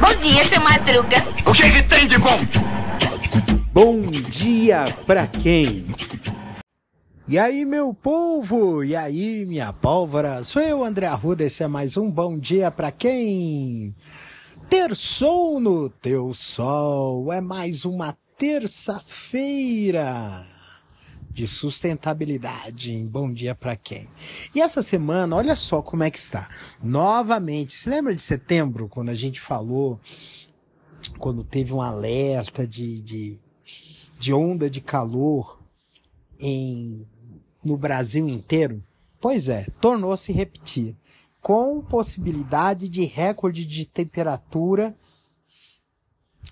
Bom dia, seu Madruga. O que, que tem de bom? Bom dia pra quem? E aí, meu povo? E aí, minha pólvora? Sou eu, André Arruda. Esse é mais um Bom Dia pra quem? Terçou no teu sol. É mais uma terça-feira de sustentabilidade em Bom Dia para quem. E essa semana, olha só como é que está. Novamente, se lembra de setembro, quando a gente falou, quando teve um alerta de, de, de onda de calor em, no Brasil inteiro? Pois é, tornou-se repetir, com possibilidade de recorde de temperatura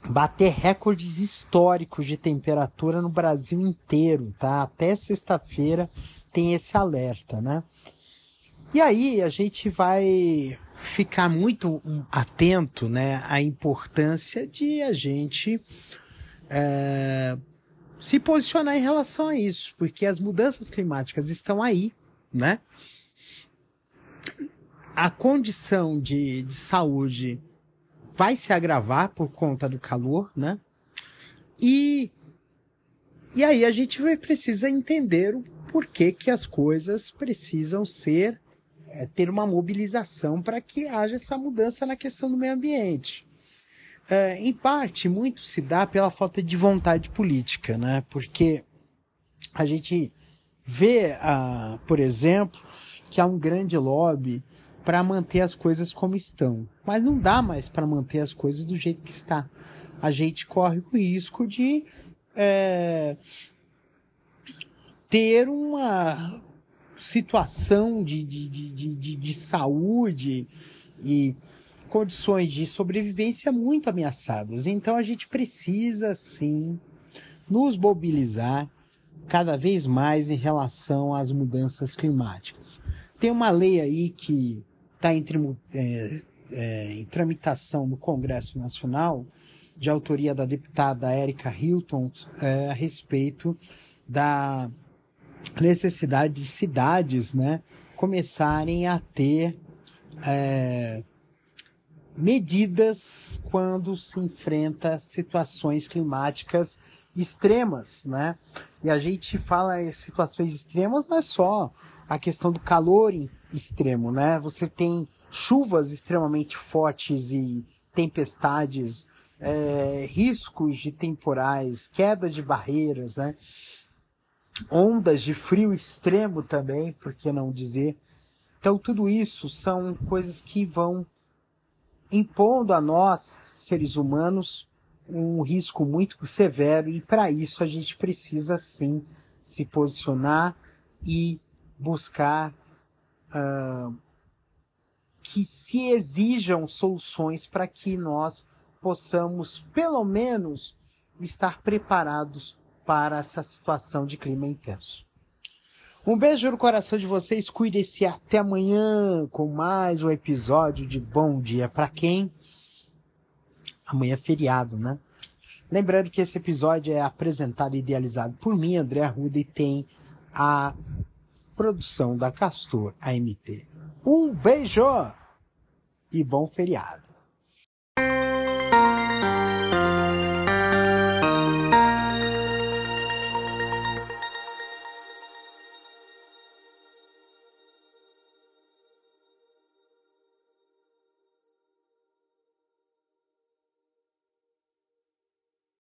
bater recordes históricos de temperatura no Brasil inteiro, tá? Até sexta-feira tem esse alerta, né? E aí a gente vai ficar muito atento, né, à importância de a gente é, se posicionar em relação a isso, porque as mudanças climáticas estão aí, né? A condição de, de saúde vai se agravar por conta do calor, né? E, e aí a gente vai precisar entender o porquê que as coisas precisam ser é, ter uma mobilização para que haja essa mudança na questão do meio ambiente. É, em parte, muito se dá pela falta de vontade política, né? Porque a gente vê, ah, por exemplo, que há um grande lobby para manter as coisas como estão. Mas não dá mais para manter as coisas do jeito que está. A gente corre o risco de é, ter uma situação de, de, de, de, de saúde e condições de sobrevivência muito ameaçadas. Então a gente precisa sim nos mobilizar cada vez mais em relação às mudanças climáticas. Tem uma lei aí que está em, é, é, em tramitação no Congresso Nacional, de autoria da deputada Erika Hilton, é, a respeito da necessidade de cidades né, começarem a ter é, medidas quando se enfrenta situações climáticas extremas, né? E a gente fala em situações extremas não é só a questão do calor extremo, né? Você tem chuvas extremamente fortes e tempestades, é, riscos de temporais, queda de barreiras, né? Ondas de frio extremo também, por que não dizer? Então, tudo isso são coisas que vão impondo a nós, seres humanos, um risco muito severo, e para isso a gente precisa sim se posicionar e buscar uh, que se exijam soluções para que nós possamos, pelo menos, estar preparados para essa situação de clima intenso. Um beijo no coração de vocês, cuide-se até amanhã com mais um episódio de Bom Dia para quem? Amanhã é feriado, né? Lembrando que esse episódio é apresentado e idealizado por mim, André Arruda, e tem a produção da Castor AMT. Um beijo e bom feriado.